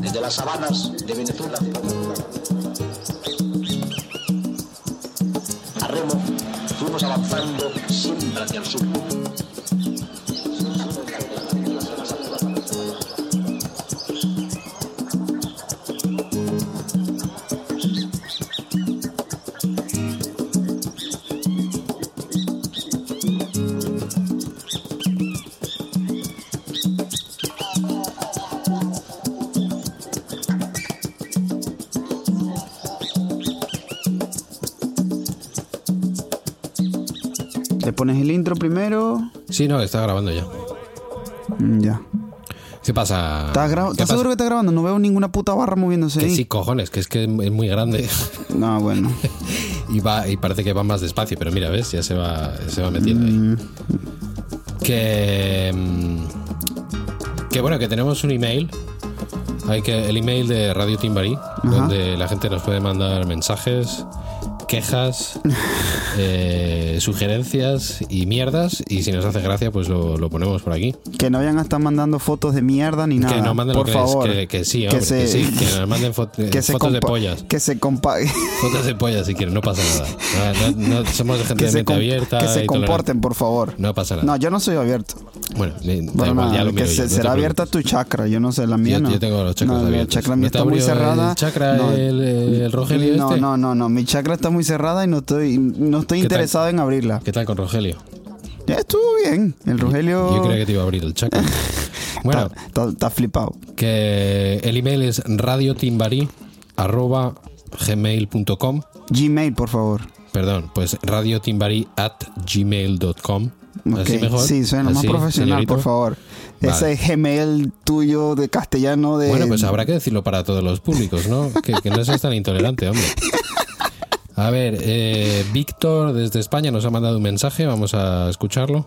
Desde las sabanas de Venezuela Sí, no, está grabando ya. Mm, Ya. ¿Qué pasa? ¿Estás, ¿Qué ¿estás pasa? seguro que está grabando? No veo ninguna puta barra moviéndose Que ahí. sí, cojones, que es que es muy grande No, bueno. y va y parece que va más despacio, pero mira, ves, ya se va, se va metiendo ahí. Que mm, que bueno, que tenemos un email. Hay que el email de Radio Timbarí, donde la gente nos puede mandar mensajes, quejas, eh, sugerencias y mierdas. Y si nos hace gracia, pues lo, lo ponemos por aquí. Que no vayan a estar mandando fotos de mierda ni nada. que nos manden por lo que, favor. que, que sí, hombre, que, se- sí, que nos manden que se fotos de pollas. Que se compa Fotos de pollas si quieren, no pasa nada. No, no- somos gente que de se, mente abierta. que se y tolerante. comporten, por favor. No pasa nada. No, yo no soy abierto. Bueno, Bueno, nada, ya lo que miro yo, se- no será abierta tu chakra, yo no sé, la mía Yo, no. yo tengo los chakras no, la abiertos. chakra ¿No mía está muy cerrada. ¿El chakra, No. el, el Rogelio No, este? no, no, no, mi chakra está muy cerrada y no estoy, no estoy interesado en abrirla. ¿Qué tal con Rogelio? Ya estuvo bien, el Rogelio Yo creía que te iba a abrir el chakra. bueno, está, está- está flipado. que el email es radiotimbari arroba gmail.com Gmail, por favor. Perdón, pues radiotimbari at gmail.com. ¿Así mejor? Sí, suena más ¿Así, profesional, señorito? por favor. Vale. Ese Gmail tuyo de castellano de... Bueno, pues habrá que decirlo para todos los públicos, ¿no? Que, que no seas tan intolerante, hombre. A ver, eh, Víctor desde España nos ha mandado un mensaje, vamos a escucharlo.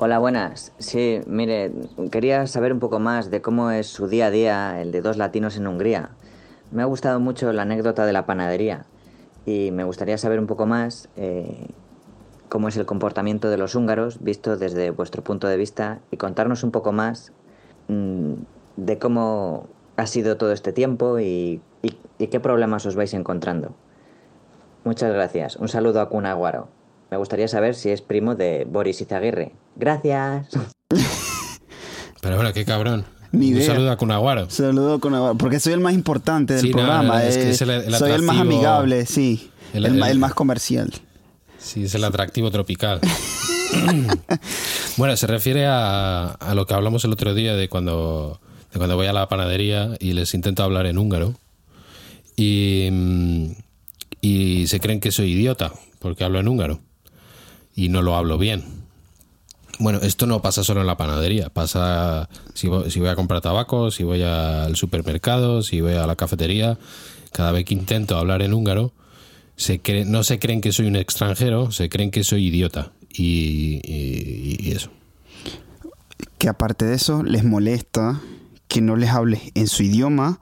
Hola, buenas. Sí, mire, quería saber un poco más de cómo es su día a día, el de dos latinos en Hungría. Me ha gustado mucho la anécdota de la panadería y me gustaría saber un poco más eh, cómo es el comportamiento de los húngaros visto desde vuestro punto de vista y contarnos un poco más mm, de cómo ha sido todo este tiempo y, y- qué problemas os vais encontrando. Muchas gracias. Un saludo a Kunaguaro. Me gustaría saber si es primo de Boris Izaguirre. Gracias. Pero bueno, qué cabrón. Ni un saludo a Cunaguaro. Saludo con porque soy el más importante del Sí, no, programa. es que eh, es el- el soy el más amigable, sí. el- El, ma- el- el más comercial. Sí, es el atractivo tropical. bueno, se refiere a, a lo que hablamos el otro día de cuando, de cuando voy a la panadería y les intento hablar en húngaro. Y, y se creen que soy idiota porque hablo en húngaro. Y no lo hablo bien. Bueno, esto no pasa solo en la panadería, pasa si voy, si voy a comprar tabaco, si voy al supermercado, si voy a la cafetería, cada vez que intento hablar en húngaro, se cree- no se creen que soy un extranjero, se creen que soy idiota. Y, y- y eso. Que aparte de eso, les molesta que no les hables en su idioma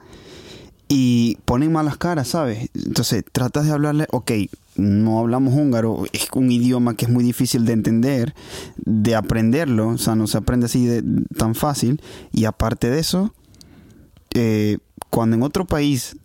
y ponen malas caras, ¿sabes? Entonces tratas de hablarle, ok, no hablamos húngaro, es un idioma que es muy difícil de entender, de aprenderlo, o sea, no se aprende así de, tan fácil. Y aparte de eso, eh, cuando en otro país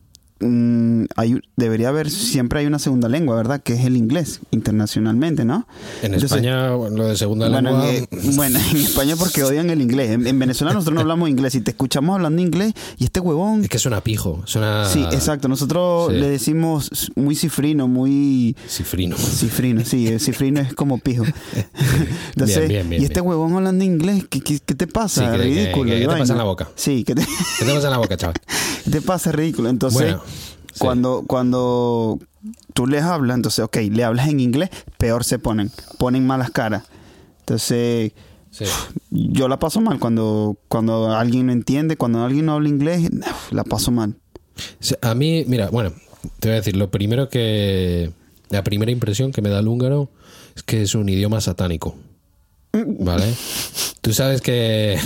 mm, hay, debería haber, siempre hay una segunda lengua, ¿verdad? Que es el inglés, internacionalmente, ¿no? En Entonces, España, lo de segunda bueno, lengua. en, eh, bueno, en España porque odian el inglés. En, en Venezuela nosotros no hablamos inglés y te escuchamos hablando inglés y este huevón... Es que suena pijo, suena. Sí, exacto. Nosotros Sí. le decimos muy cifrino, muy... Cifrino. Cifrino, sí, el cifrino es como pijo. Entonces, bien, bien, y este bien. huevón hablando inglés, ¿qué, qué, qué te pasa? Sí, que- ridículo. que- ¿qué te pasa en la boca? Sí, ¿qué te, ¿Qué te pasa en la boca, chaval? qué te pasa? Ridículo. Entonces, Bueno, sí. cuando, cuando tú les hablas, entonces, ok, le hablas en inglés, peor se ponen. Ponen malas caras. Entonces, Sí. yo la paso mal cuando, cuando alguien no entiende, cuando alguien no habla inglés, la paso mal. A mí, mira, bueno, te voy a decir, lo primero que. La primera impresión que me da el húngaro es que es un idioma satánico. ¿Vale? Tú sabes que.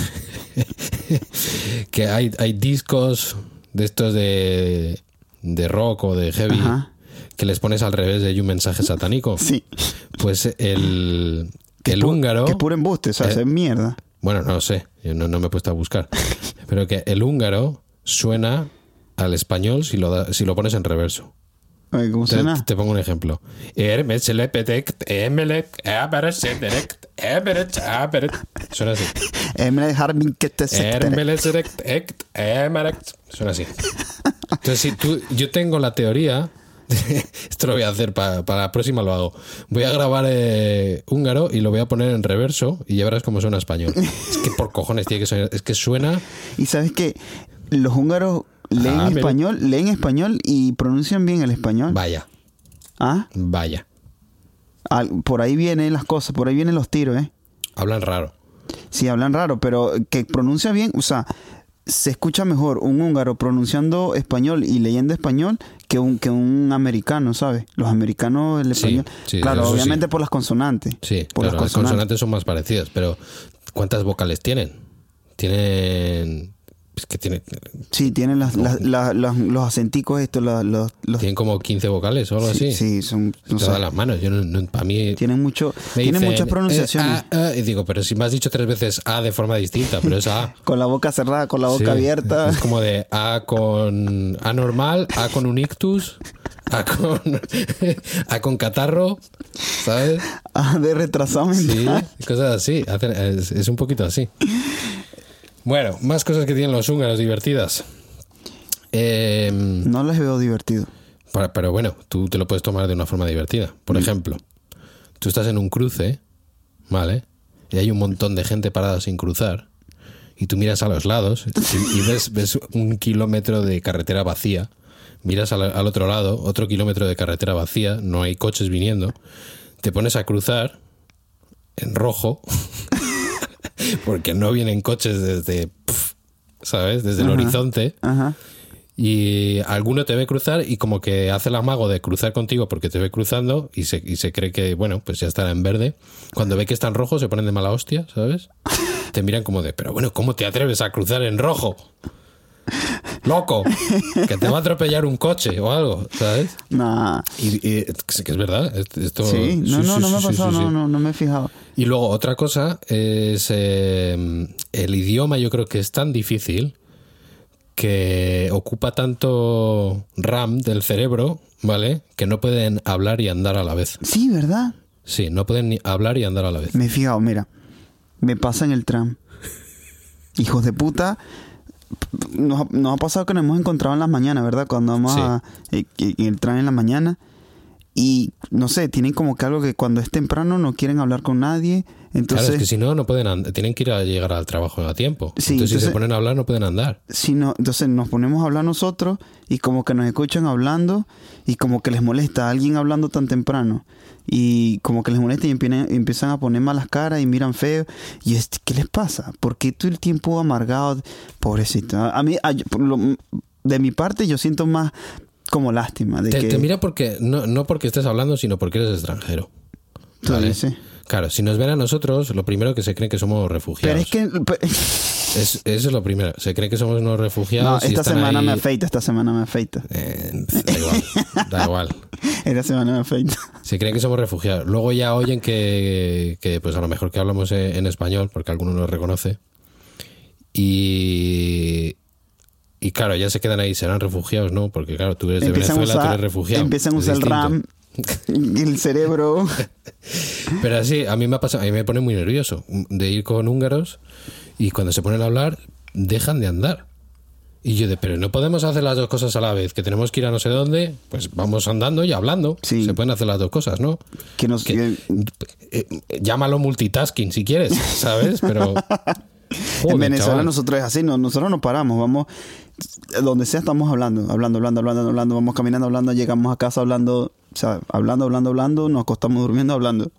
que hay, hay discos de estos de, de rock o de heavy Ajá. que les pones al revés de ahí un mensaje satánico. Sí. Pues el, Que el húngaro. Que es puro embuste, o sea, es mierda. Bueno, no lo sé, yo no, no me he puesto a buscar. Pero que el húngaro suena al español si lo, da- si lo pones en reverso. Oye, ¿Cómo Te, pongo un ejemplo. Suena así. Suena así. Entonces, si tú, yo tengo la teoría, esto lo voy a hacer para, para la próxima, lo hago. Voy a grabar eh, húngaro y lo voy a poner en reverso y ya verás cómo suena español. Es que por cojones tiene que sonar. Es que suena. Y sabes que los húngaros leen Ah, pero- español, leen español y pronuncian bien el español. Vaya, Ah, vaya. al- por ahí vienen las cosas, por ahí vienen los tiros, ¿eh? Hablan raro. Sí, hablan raro, pero que pronuncia bien, o sea, se escucha mejor un húngaro pronunciando español y leyendo español que un, que un americano, ¿sabes? Los americanos, el español. sí, claro, sí. obviamente por las consonantes. Sí, por claro, las las consonantes. consonantes son más parecidas, pero ¿cuántas vocales tienen? Tienen. Es que tienen, Sí, tienen las, las- las- las- los acenticos estos, los, los- tienen como 15 vocales o algo sí, así. sí, son, no Te sé, da las manos. Yo no, no- para mí. tienen mucho, tienen dicen, muchas pronunciaciones. eh, ah, ah, y digo, pero si me has dicho tres veces A de forma distinta, pero es A. con la boca cerrada, con la boca Sí, abierta. Es como de A con A normal, A con un ictus, A con, A con catarro, ¿sabes? Ah, de retrasado Sí, cosas así. Es, es un poquito así. Bueno, más cosas que tienen los húngaros divertidas. Eh, No les veo divertido. para- pero bueno, tú te lo puedes tomar de una forma divertida. Por ejemplo, tú estás en un cruce, ¿vale? Y hay un montón de gente parada sin cruzar. Y tú miras a los lados y, y ves, ves un kilómetro de carretera vacía. Miras al, al otro lado, otro kilómetro de carretera vacía, no hay coches viniendo. Te pones a cruzar en rojo, porque no vienen coches desde, ¿sabes? Desde el Ajá. horizonte Ajá. y alguno te ve cruzar y como que hace el amago de cruzar contigo porque te ve cruzando y se, y se cree que, bueno, pues ya estará en verde. Cuando ve que está en rojo se ponen de mala hostia, ¿sabes? Te miran como de, pero bueno, ¿cómo te atreves a cruzar en rojo? Loco, que te va a atropellar un coche o algo, ¿sabes? Nah. Y, que es verdad. Esto, Sí, no, no, sí, no me ha pasado, sí. no, no, no me he fijado. Y luego otra cosa es eh, el idioma yo creo que es tan difícil que ocupa tanto RAM del cerebro, ¿vale? Que no pueden hablar y andar a la vez. Sí, ¿verdad? Sí, no pueden ni hablar y andar a la vez. Me he fijado, mira. Me pasa en el tram. Hijos de puta. Nos, ha- nos ha pasado que nos hemos encontrado en las mañanas, ¿verdad? Cuando vamos Sí. a, en en el tram en la mañana. Y no sé, tienen como que algo que cuando es temprano no quieren hablar con nadie. Entonces, claro, es que si no, no pueden and- tienen que ir a llegar al trabajo a tiempo. Sí, entonces, si se ponen a hablar, no pueden andar. si no, entonces nos ponemos a hablar nosotros y como que nos escuchan hablando y como que les molesta a alguien hablando tan temprano y como que les molesta y empiezan, a poner malas caras y miran feo y es, ¿qué les pasa? ¿Por qué todo el tiempo amargado? Pobrecito. A mí, a- lo- de mi parte, yo siento más como lástima de Te, que te mira porque, no, no porque estés hablando, sino porque eres extranjero. Claro, si nos ven a nosotros, lo primero que se creen que somos refugiados. Pero es que Es- eso es lo primero. Se creen que somos unos no, refugiados. y esta semana ahí- me afeita, esta semana me afeita. Eh, da igual, da igual. Esta semana me afeita. Se creen que somos refugiados. Luego ya oyen que, que, pues a lo mejor que hablamos en, en español, porque alguno nos reconoce. Y, y claro, ya se quedan ahí, serán refugiados, ¿no? Porque claro, tú eres de Empiezan Venezuela, tú usar, eres refugiado. empiezan a usar el. RAM, el cerebro. Pero así, a mí me ha pasado, a mí me pone muy nervioso de ir con húngaros y cuando se ponen a hablar, dejan de andar. Y yo de, pero no podemos hacer las dos cosas a la vez, que tenemos que ir a no sé dónde, pues vamos andando y hablando. Sí. Se pueden hacer las dos cosas, ¿no? Que nos, Que- Eh, llámalo multitasking si quieres, ¿sabes? Pero... en Venezuela chaval. nosotros es así, no, nosotros no paramos, vamos, donde sea estamos hablando, hablando, hablando, hablando, hablando, vamos caminando, hablando, llegamos a casa hablando, o sea, hablando, hablando, hablando, nos acostamos durmiendo, hablando,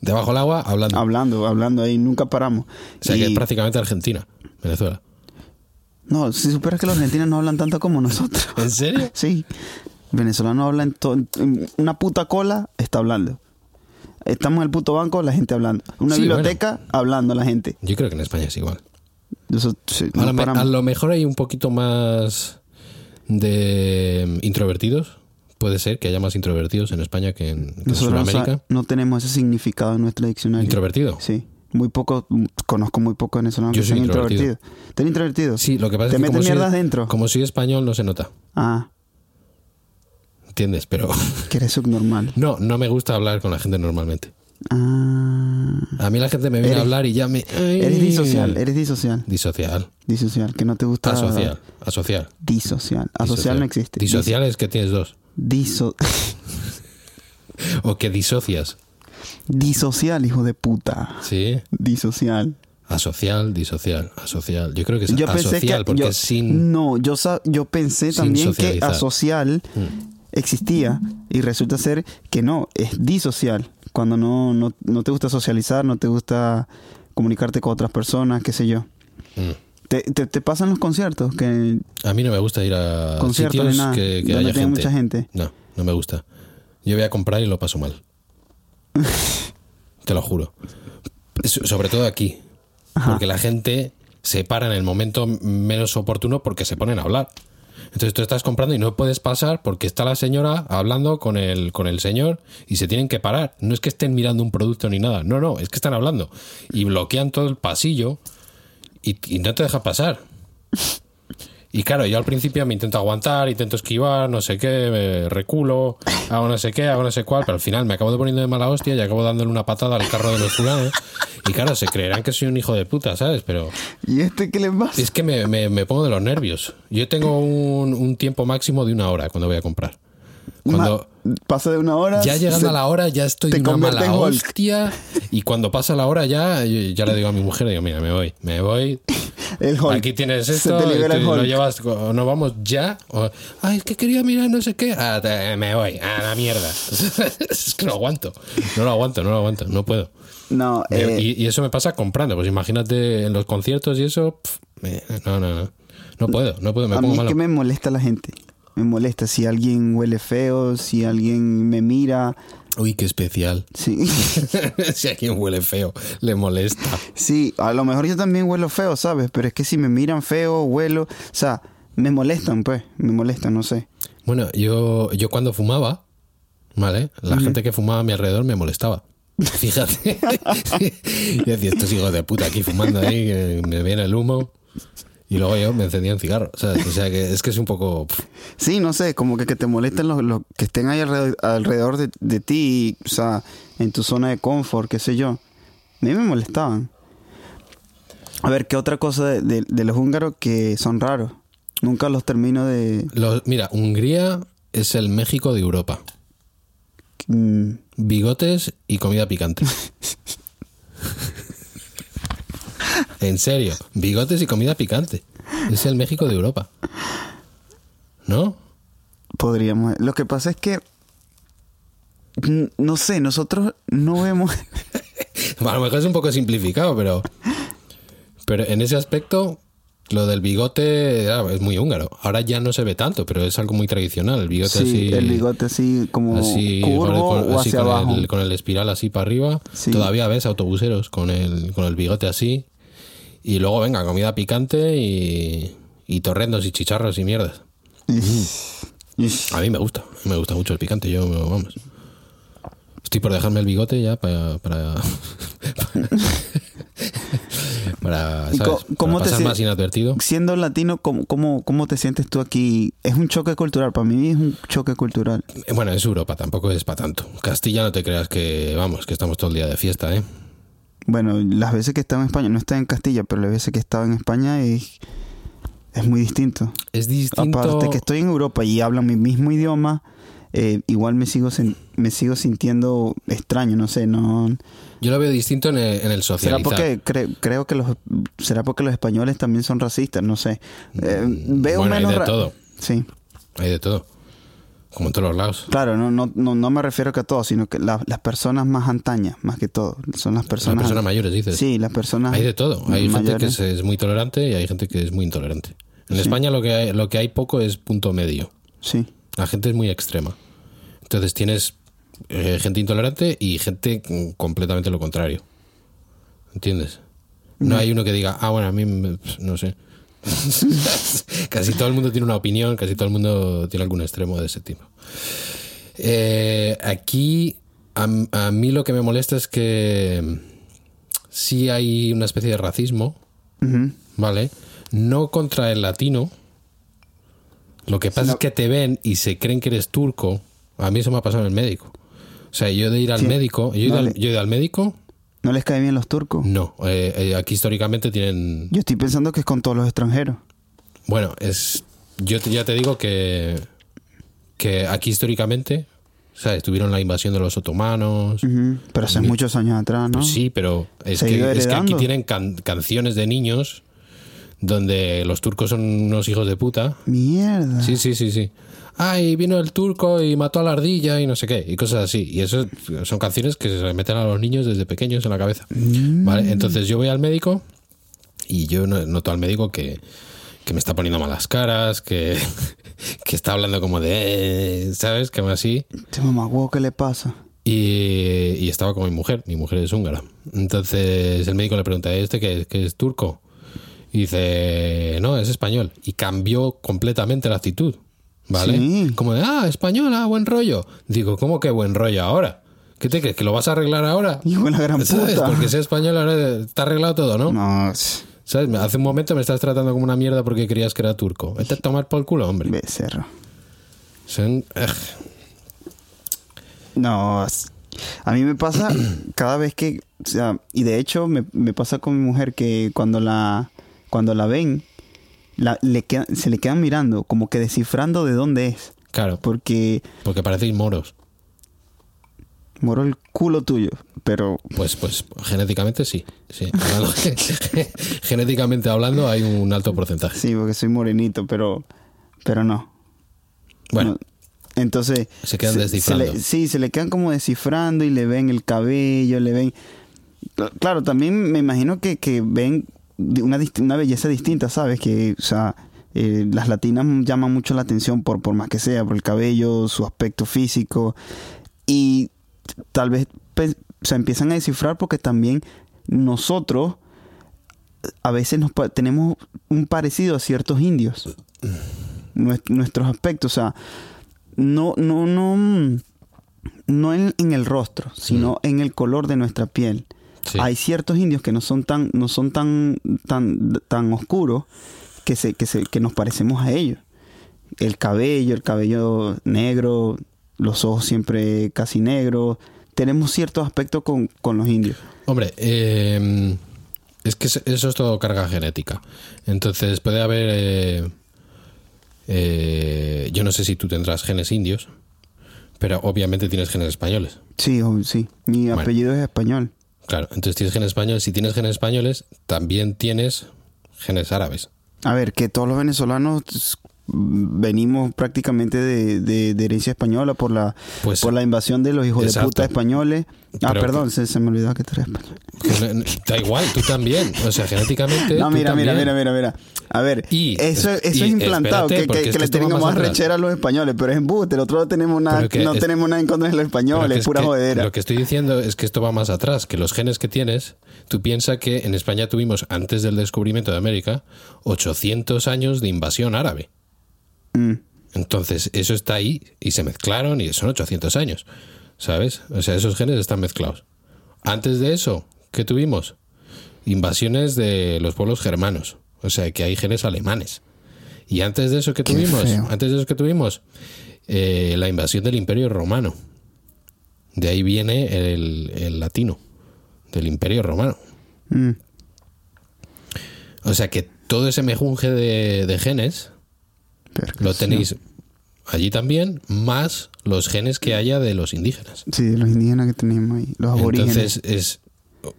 Debajo del agua, hablando. hablando, hablando, ahí nunca paramos. O sea, que es prácticamente Argentina, Venezuela. no, si supieras que los argentinos no hablan tanto como nosotros. ¿En serio? Sí, venezolano habla en, en una puta cola, está hablando. Estamos en el puto banco, la gente hablando. Una Sí, biblioteca, hablando la gente. Yo creo que en España es igual. Eso, sí, A, no lo, me- paramos. a lo mejor hay un poquito más de mm, introvertidos. Puede ser que haya más introvertidos en España que en, que Nosotros Sudamérica. no tenemos ese significado en nuestro diccionario. ¿Introvertido? Sí. Muy poco, mm, conozco muy poco venezolanos Yo que soy sean introvertido. introvertidos. ¿Estás introvertido? Sí, lo que pasa ¿Te es que metes como soy, mierdas dentro? como soy español no se nota. Ah, ¿Entiendes? Pero que eres subnormal. no, no me gusta hablar con la gente normalmente. Ah. A mí la gente me viene Eres- a hablar y ya me... Eres disocial, eres disocial. Disocial. Disocial, que no te gusta. Asocial. Asocial. Disocial. Asocial no existe. Disocial es que tienes dos. Diso- O que disocias. disocial, hijo de puta. Sí. Disocial. Asocial, disocial, asocial. Yo creo que es Yo pensé asocial que. porque yo, sin... No, yo, yo pensé también que asocial Mm. Existía y resulta ser que no, es disocial. Cuando no, no, no te gusta socializar, no te gusta comunicarte con otras personas, qué sé yo. Mm. Te, te, te pasan los conciertos, que A mí no me gusta ir a conciertos sitios ni nada, que, que donde haya gente. mucha gente. No, no me gusta. Yo voy a comprar y lo paso mal. Te lo juro. So- Sobre todo aquí. Ajá. Porque la gente se para en el momento menos oportuno porque se ponen a hablar. Entonces tú estás comprando y no puedes pasar porque está la señora hablando con el, con el señor y se tienen que parar. No es que estén mirando un producto ni nada. No, no, es que están hablando. Y bloquean todo el pasillo y, no te deja pasar. Y claro, yo al principio me intento aguantar, intento esquivar, no sé qué, me reculo, hago no sé qué, hago no sé cuál, pero al final me acabo de poniendo de mala hostia y acabo dándole una patada al carro de los fulanos. Y claro, se creerán que soy un hijo de puta, ¿sabes? Pero ¿Y este qué le pasa? es que me, me- me pongo de los nervios. Yo tengo un, un tiempo máximo de una hora cuando voy a comprar. Cuando pasa de una hora. ya llegando se- a la hora ya estoy te de una mala en hostia y cuando pasa la hora ya, ya le digo a mi mujer, digo, mira, me voy, me voy, el Hulk. Aquí tienes Se esto, te libera y el lo llevas, o no vamos ya. o, Ay, es que quería mirar no sé qué. Ah, te- me voy, a la mierda. es que no aguanto, no lo aguanto, no lo aguanto, no puedo. No, eh, y, y eso me pasa comprando. Pues imagínate en los conciertos y eso. pf, me- no, no, no. No puedo, no puedo, me a mí pongo es malo. que me molesta la gente. Me molesta si alguien huele feo, si alguien me mira. Uy, qué especial. Sí, si a quien huele feo, le molesta. sí, a lo mejor yo también huelo feo, ¿sabes? Pero es que si me miran feo, huelo, o sea, me molestan, pues, me molestan, no sé. Bueno, yo, yo cuando fumaba, ¿vale? La gente que fumaba a mi alrededor me molestaba. Fíjate. yo decía, estos hijos de puta aquí fumando ahí, que me viene el humo. Y luego yo me encendía un cigarro. ¿sabes? O sea, que es que es un poco. Sí, no sé, como que, que te molesten los, los que estén ahí alrededor, alrededor de, de ti, o sea, en tu zona de confort, qué sé yo. A mí me molestaban. A ver, ¿qué otra cosa de, de- de los húngaros que son raros? Nunca los termino de... los- mira, Hungría es el México de Europa. mm, Bigotes y comida picante. en serio, bigotes y comida picante. Es el México de Europa. ¿No? podríamos... Lo que pasa es que... No sé, nosotros no vemos... A lo mejor es un poco simplificado, pero. Pero en ese aspecto, lo del bigote ah, es muy húngaro. Ahora ya no se ve tanto, pero es algo muy tradicional. El bigote sí, así. el bigote así como así, curvo con, o así hacia con abajo. El, con el espiral así para arriba. Sí. Todavía ves autobuseros con el, con el bigote así. Y luego, venga, comida picante y, y torrendos y chicharros y mierdas. A mí me gusta, me gusta mucho el picante. Yo, vamos. Estoy por dejarme el bigote ya para. para. para, ¿Y ¿sabes? cómo para te pasar sie- más inadvertido. Siendo latino, ¿cómo, cómo, ¿cómo te sientes tú aquí? Es un choque cultural, para mí es un choque cultural. Eh, Bueno, es Europa, tampoco es para tanto. Castilla no te creas que, vamos, que estamos todo el día de fiesta, ¿eh? Bueno, las veces que he estado en España, no está en Castilla, pero las veces que he estado en España es, es muy distinto. Es distinto. Aparte que estoy en Europa y hablan mi mismo idioma, eh, igual me sigo me sigo sintiendo extraño, no sé, no Yo lo veo distinto en el, en el será socializar. porque cre- creo que los será porque los españoles también son racistas, no sé. Eh, veo bueno, hay menos de ra- todo. Sí. Hay de todo. Como en todos los lados. Claro, no, no, no, no me refiero que a todos, sino que la- las personas más antañas, más que todo, son las Las personas. personas mayores, dices. Sí, las personas. Hay de todo. Hay gente que es, es muy tolerante y hay gente que es muy intolerante. En Sí. España lo que, hay, lo que hay poco es punto medio. Sí. La gente es muy extrema. Entonces tienes eh, gente intolerante y gente completamente lo contrario. ¿Entiendes? No hay uno que diga, ah, bueno, a mí me- no sé. casi todo el mundo tiene una opinión, casi todo el mundo tiene algún extremo de ese tipo. Eh, aquí, a, a mí lo que me molesta es que sí hay una especie de racismo. ¿vale? No contra el latino. Lo que pasa es que te ven y se creen que eres turco. A mí eso me ha pasado en el médico. O sea, yo de ir al Sí. médico, yo he ido, al, yo he ido al médico, ¿No les cae bien los turcos? no. Eh, eh, aquí históricamente tienen. Yo estoy pensando que es con todos los extranjeros. Bueno, es. Yo te- ya te digo que. Que aquí históricamente. ¿Sabes? Tuvieron la invasión de los otomanos. Pero hace muchos años atrás, ¿no? Pues sí, pero es que, es que aquí tienen can- canciones de niños donde los turcos son unos hijos de puta. Mierda. Sí, sí, sí, sí. Ay, vino el turco y mató a la ardilla y no sé qué, y cosas así. Y eso son canciones que se meten a los niños desde pequeños en la cabeza. ¿Vale? Entonces yo voy al médico y yo no- noto al médico que, que me está poniendo malas caras, que, que está hablando como de... eh, ¿Sabes? Que así. Este mamagüevo, ¿qué le pasa? Y, y estaba con mi mujer, mi mujer es húngara. Entonces el médico le pregunta, ¿este qué, qué es turco? Y dice, no, es español. Y cambió completamente la actitud, ¿vale? Sí. Como de, ah, española, buen rollo. Digo, ¿cómo que buen rollo ahora? ¿Qué te crees? ¿Que lo vas a arreglar ahora? Hijo de la gran ¿Sabes? puta. Porque sea español ahora está arreglado todo, ¿no? No, ¿Sabes? Hace un momento me estás tratando como una mierda porque creías que era turco. Vete a tomar por el culo, hombre. becerro. Son-. No, a mí me pasa cada vez que, o sea, y de hecho me, me pasa con mi mujer que cuando la, cuando la ven, la, le queda- se le quedan mirando, como que descifrando de dónde es. Claro, Porque porque parecéis moros. moro el culo tuyo, pero Pues, pues genéticamente sí. sí. Hablando- genéticamente hablando hay un alto porcentaje. sí, porque soy morenito, pero, pero no. Bueno, No. Entonces. Se quedan descifrando. sí, se le quedan como descifrando y le ven el cabello, le ven. Cl- Claro, también me imagino que, que ven una, belleza distinta, ¿sabes? Que, o sea, eh, las latinas llaman mucho la atención por, por más que sea, por el cabello, su aspecto físico. Y tal vez sea, empiezan a descifrar porque también nosotros a veces nos tenemos un parecido a ciertos indios. Nues- nuestros aspectos, o sea, no, no, no, mm, no en, en el rostro, sino en el color de nuestra piel. Sí. Hay ciertos indios que no son tan, no son tan, tan, tan oscuros que se, que se, que nos parecemos a ellos. El cabello, el cabello negro, los ojos siempre casi negros. Tenemos ciertos aspectos con, con los indios. hombre, eh, es que eso es todo carga genética. Entonces puede haber... eh, eh, yo no sé si tú tendrás genes indios, pero obviamente tienes genes españoles. Sí, sí. Mi Bueno. apellido es español. Claro, entonces tienes genes españoles. Si tienes genes españoles, también tienes genes árabes. A ver, que todos los venezolanos s- venimos prácticamente de, de- de herencia española por la Pues- por la invasión de los hijos de puta españoles. Ah, Pero perdón, se, se me olvidó que tú eres español. Da igual, tú también. O sea, genéticamente. No, mira, mira, mira, mira, mira. A ver, Y- eso, eso y es implantado, espérate, que, le tenemos más rechera a los españoles, pero es embuste, nosotros no tenemos nada, no es- tenemos nada en contra de los españoles, es pura jodera. Lo que estoy diciendo es que esto va más atrás, que los genes que tienes, tú piensas que en España tuvimos, antes del descubrimiento de América, 800 años de invasión árabe. Mm, Entonces, eso está ahí y se mezclaron y son 800 años. ¿Sabes? O sea, esos genes están mezclados. Antes de eso, ¿qué tuvimos? Invasiones de los pueblos germanos. O sea, que hay genes alemanes. Y antes de eso, ¿qué tuvimos? Antes de eso, ¿qué tuvimos? Eh, la invasión del Imperio Romano. De ahí viene el, el latino, del Imperio Romano. mm. O sea que todo ese mejunje de, de genes lo tenéis allí también, más los genes que haya de los indígenas. Sí, de los indígenas que tenemos ahí, los aborígenes. Entonces es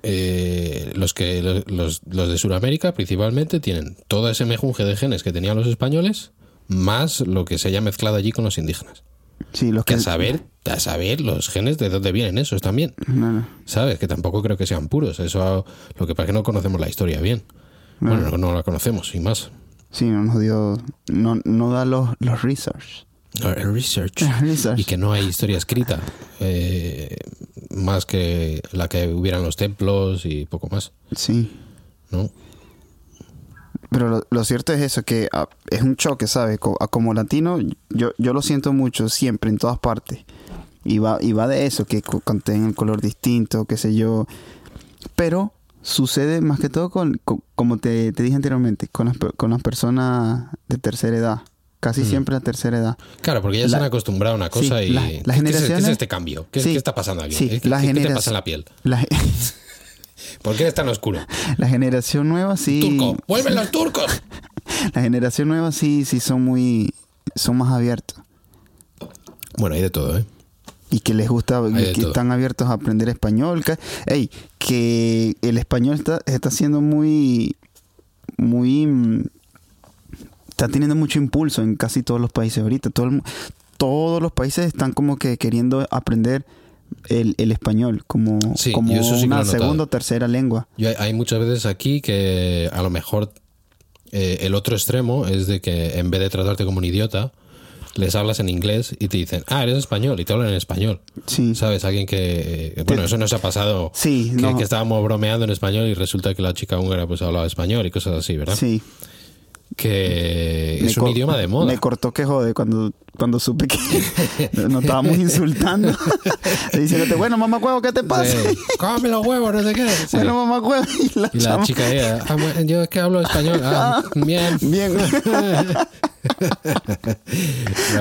eh, los que los, los de Sudamérica principalmente tienen todo ese mejunje de genes que tenían los españoles, más lo que se haya mezclado allí con los indígenas. sí, los Que que a saber, a saber los genes de dónde vienen esos también. ¿Sabes? Que tampoco creo que sean puros. Eso lo que pasa es que no conocemos la historia bien. Bueno, no, no la conocemos, sin más. Sí, no nos dio, no, no da los, los research. Research. Research. Y que no hay historia escrita. eh, más que la que hubieran los templos y poco más. Sí. ¿no? Pero lo, lo cierto es eso, que ah, es un choque, ¿sabes? Co- ah, Como latino, yo, yo lo siento mucho siempre, en todas partes. Y va, y va de eso, que contienen el color distinto, qué sé yo. Pero sucede más que todo con, con- como te, te dije anteriormente, con las, con las personas de tercera edad. Casi Mm. siempre a tercera edad. Claro, porque ya se han acostumbrado a una cosa Sí, y... la- ¿qué- las ¿qué, es, qué es este cambio? ¿Qué, Sí. qué está pasando aquí? Sí, ¿Qué, la qué- te pasa en la piel? La, ¿Por qué eres tan oscuro? la generación nueva sí... ¡Turco! ¡Vuelven los turcos! La generación nueva sí, sí son muy... Son más abiertos. Bueno, hay de todo, ¿eh? Y que les gusta, que todo. están abiertos a aprender español. Que, ey, que el español está, está siendo muy, muy, está teniendo mucho impulso en casi todos los países ahorita. Todo el todos los países están como que queriendo aprender el, el español como, Sí, como sí una segunda o tercera lengua. Yo hay, hay muchas veces aquí que a lo mejor eh, el otro extremo es de que en vez de tratarte como un idiota, les hablas en inglés y te dicen, ah, eres español, y te hablan en español. Sí. ¿Sabes? Alguien que... Bueno, eso nos ha pasado. Sí, que, no. que estábamos bromeando en español y resulta que la chica húngara pues hablaba español y cosas así, ¿verdad? Sí. Que Me es un idioma de moda. Me cortó que jode cuando, cuando supe que nos estábamos insultando. Diciéndote, bueno, mamá huevo, ¿qué te pasa? Sí. Come los huevos, no sé qué. Sí. Bueno, mamá huevo. Y la, y la chama- chica ella, "Ah, bueno, yo es que hablo español. Ah, bien. Bien.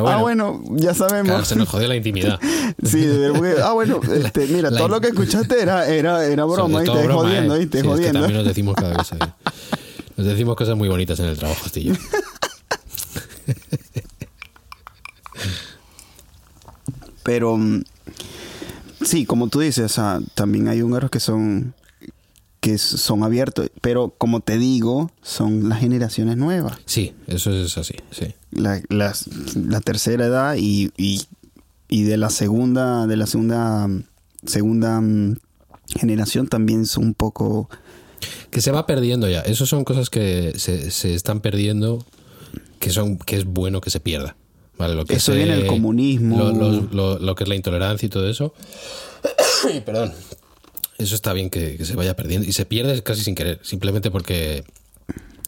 Ah, bueno, ya sabemos. Claro, se nos jodió la intimidad. Sí, porque- ah, bueno, este, mira, la- todo lo que escuchaste era, era, era broma, y te broma, jodiendo, ¿eh? ¿viste? Sí, es que jodiendo. también nos decimos cada cosa. Nos decimos cosas muy bonitas en el trabajo, Astillo. Pero mm, sí, como tú dices, o sea, también hay húngaros que son que son abiertos, pero como te digo, son las generaciones nuevas, Sí, eso es así, sí. la, tercera edad y, y, y de la segunda, de la segunda mm, segunda mm, generación también son un poco Que se va perdiendo ya. Eso son cosas que se, se están perdiendo, que son que es bueno que se pierda. Vale, lo que Eso viene del comunismo. Lo, lo- lo- lo que es la intolerancia y todo eso. Perdón. Eso está bien que, que se vaya perdiendo. Y se pierde casi sin querer. Simplemente porque.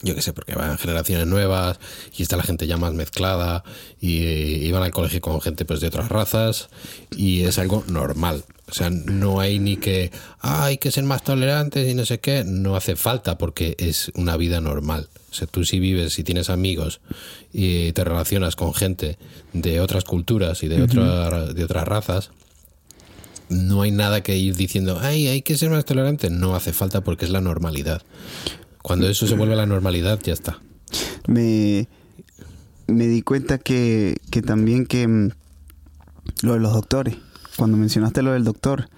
Yo qué sé, porque van generaciones nuevas y está la gente ya más mezclada y, y van al colegio con gente pues de otras razas y es algo normal. O sea, no hay ni que, "Ah, hay que ser más tolerantes y no sé qué. No hace falta porque es una vida normal. O sea, tú si vives, si tienes amigos y te relacionas con gente de otras culturas y de, otra- de otras razas, no hay nada que ir diciendo, ay, hay que ser más tolerante. No hace falta porque es la normalidad. Cuando eso se vuelve la normalidad, ya está. me, me di cuenta que, que también que mm, lo de los doctores, cuando mencionaste lo del doctor,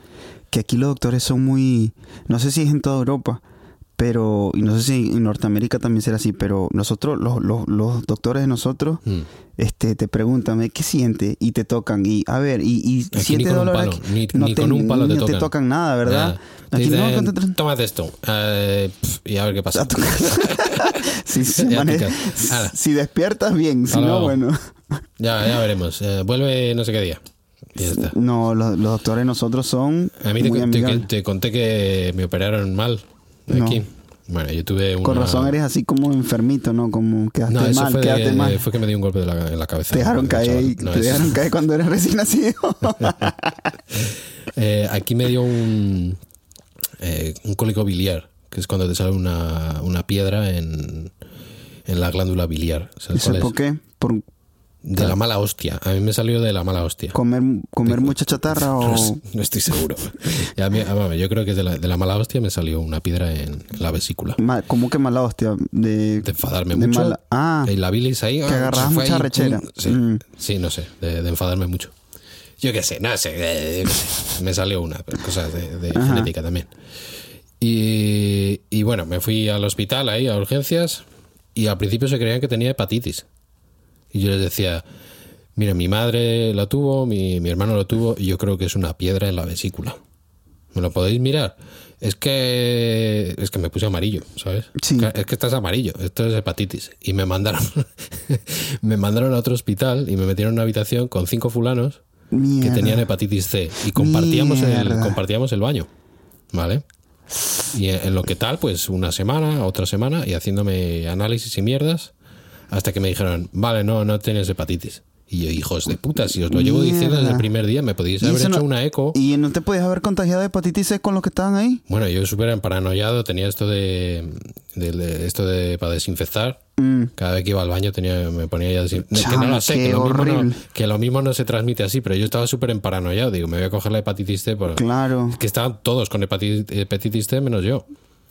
que aquí los doctores son muy, no sé si es en toda Europa, pero, y no sé si en Norteamérica también será así, pero nosotros, los, los, los doctores de nosotros, Mm. este, te preguntan, ¿qué siente? Y te tocan, y a ver, y, y siente dolor aquí. ni, No ni con un palo te no tocan. te tocan nada, ¿verdad? Nada. Aquí no, dicen, no te- tómate esto. pf, y a ver qué pasa. si, si. Ala. si despiertas bien, si no, bueno. Ya, ya veremos. Eh, vuelve no sé qué día. Y ya está. No, los, los doctores nosotros son A mí te, muy te- te conté que me operaron mal No. aquí. Bueno, yo tuve una... Con razón eres así como enfermito, ¿no? Como quedaste No, eso mal, fue, quedaste de- mal. fue que me dio un golpe de la, en la cabeza. te dejaron caer, No, te es- dejaron caer cuando eras recién nacido. Eh, aquí me dio un, eh, un cólico biliar, que es cuando te sale una, una piedra en, en la glándula biliar. ¿Sabes ¿Eso es? por qué? Por De la mala hostia. A mí me salió de la mala hostia. comer, comer mucha chatarra o... no estoy seguro. Y a mí- a mí- yo creo que de la, de la mala hostia me salió una piedra en la vesícula. ¿Cómo que mala hostia? De, De enfadarme de mucho. mala- Ah, Y la bilis ahí. ah, agarrabas mucha ahí, rechera. pum. Sí, Mm. sí, no sé. De, enfadarme mucho. Yo qué sé, no sé. eh, yo qué sé. Me salió una. Cosas de, de genética también. Y, y bueno, me fui al hospital ahí, a urgencias. Y al principio se creían que tenía hepatitis. Y yo les decía. Mira, mi madre la tuvo, mi, mi hermano lo tuvo, y yo creo que es una piedra en la vesícula. ¿Me lo podéis mirar? Es que es que me puse amarillo, ¿sabes? Sí. Es que estás amarillo, esto es hepatitis. Y me mandaron me mandaron a otro hospital y me metieron en una habitación con cinco fulanos que tenían hepatitis C y compartíamos el, compartíamos el baño. ¿Vale? Y en lo que tal, pues una semana, otra semana, y haciéndome análisis y mierdas, hasta que me dijeron, vale, no, no tienes hepatitis. Y yo, hijos de puta, si os lo llevo diciendo desde el primer día, me podíais haber hecho no- una eco. ¿Y no te podías haber contagiado de hepatitis C con los que estaban ahí? Bueno, yo súper paranoiado, tenía esto de, de- de- esto de para desinfectar. Mm. Cada vez que iba al baño tenía, me ponía ya desin- que no lo sé, que lo, mismo no, horrible. que lo mismo no se transmite así, pero yo estaba súper en paranoiado. Digo, me voy a coger la hepatitis C. Por... Claro. Que estaban todos con hepatitis, hepatitis C menos yo.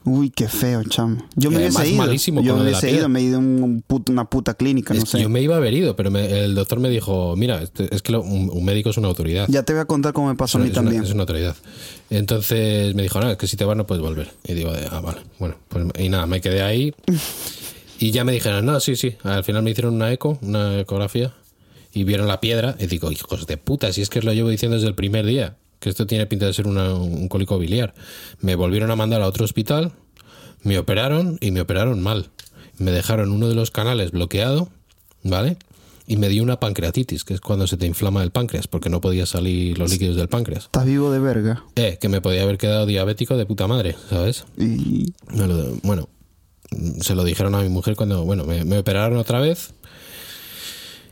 Uy, qué feo, chamo. Yo me Y hubiese ido. malísimo yo me hubiese ido, me he ido a un put- una puta clínica, no Es sé. yo me iba a haber ido, pero me- el doctor me dijo, mira, este- es que lo- un, un médico es una autoridad. Ya te voy a contar cómo me pasó a mí es, una, también. es una autoridad. Entonces me dijo, no, es que si te vas no puedes volver. Y digo, ah, vale. Bueno, pues y nada, me quedé ahí. Y ya me dijeron, no, sí, sí. Al final me hicieron una eco, una ecografía. Y vieron la piedra. Y digo, hijos de puta, si es que os lo llevo diciendo desde el primer día. Que esto tiene pinta de ser una- un cólico biliar. Me volvieron a mandar a otro hospital. Me operaron y me operaron mal. Me dejaron uno de los canales bloqueado, ¿vale? Y me dio una pancreatitis, que es cuando se te inflama el páncreas, porque no podía salir los líquidos del páncreas. Estás vivo de verga. Eh, que me podía haber quedado diabético de puta madre, ¿sabes? Y bueno, se lo dijeron a mi mujer cuando, bueno, me, me operaron otra vez.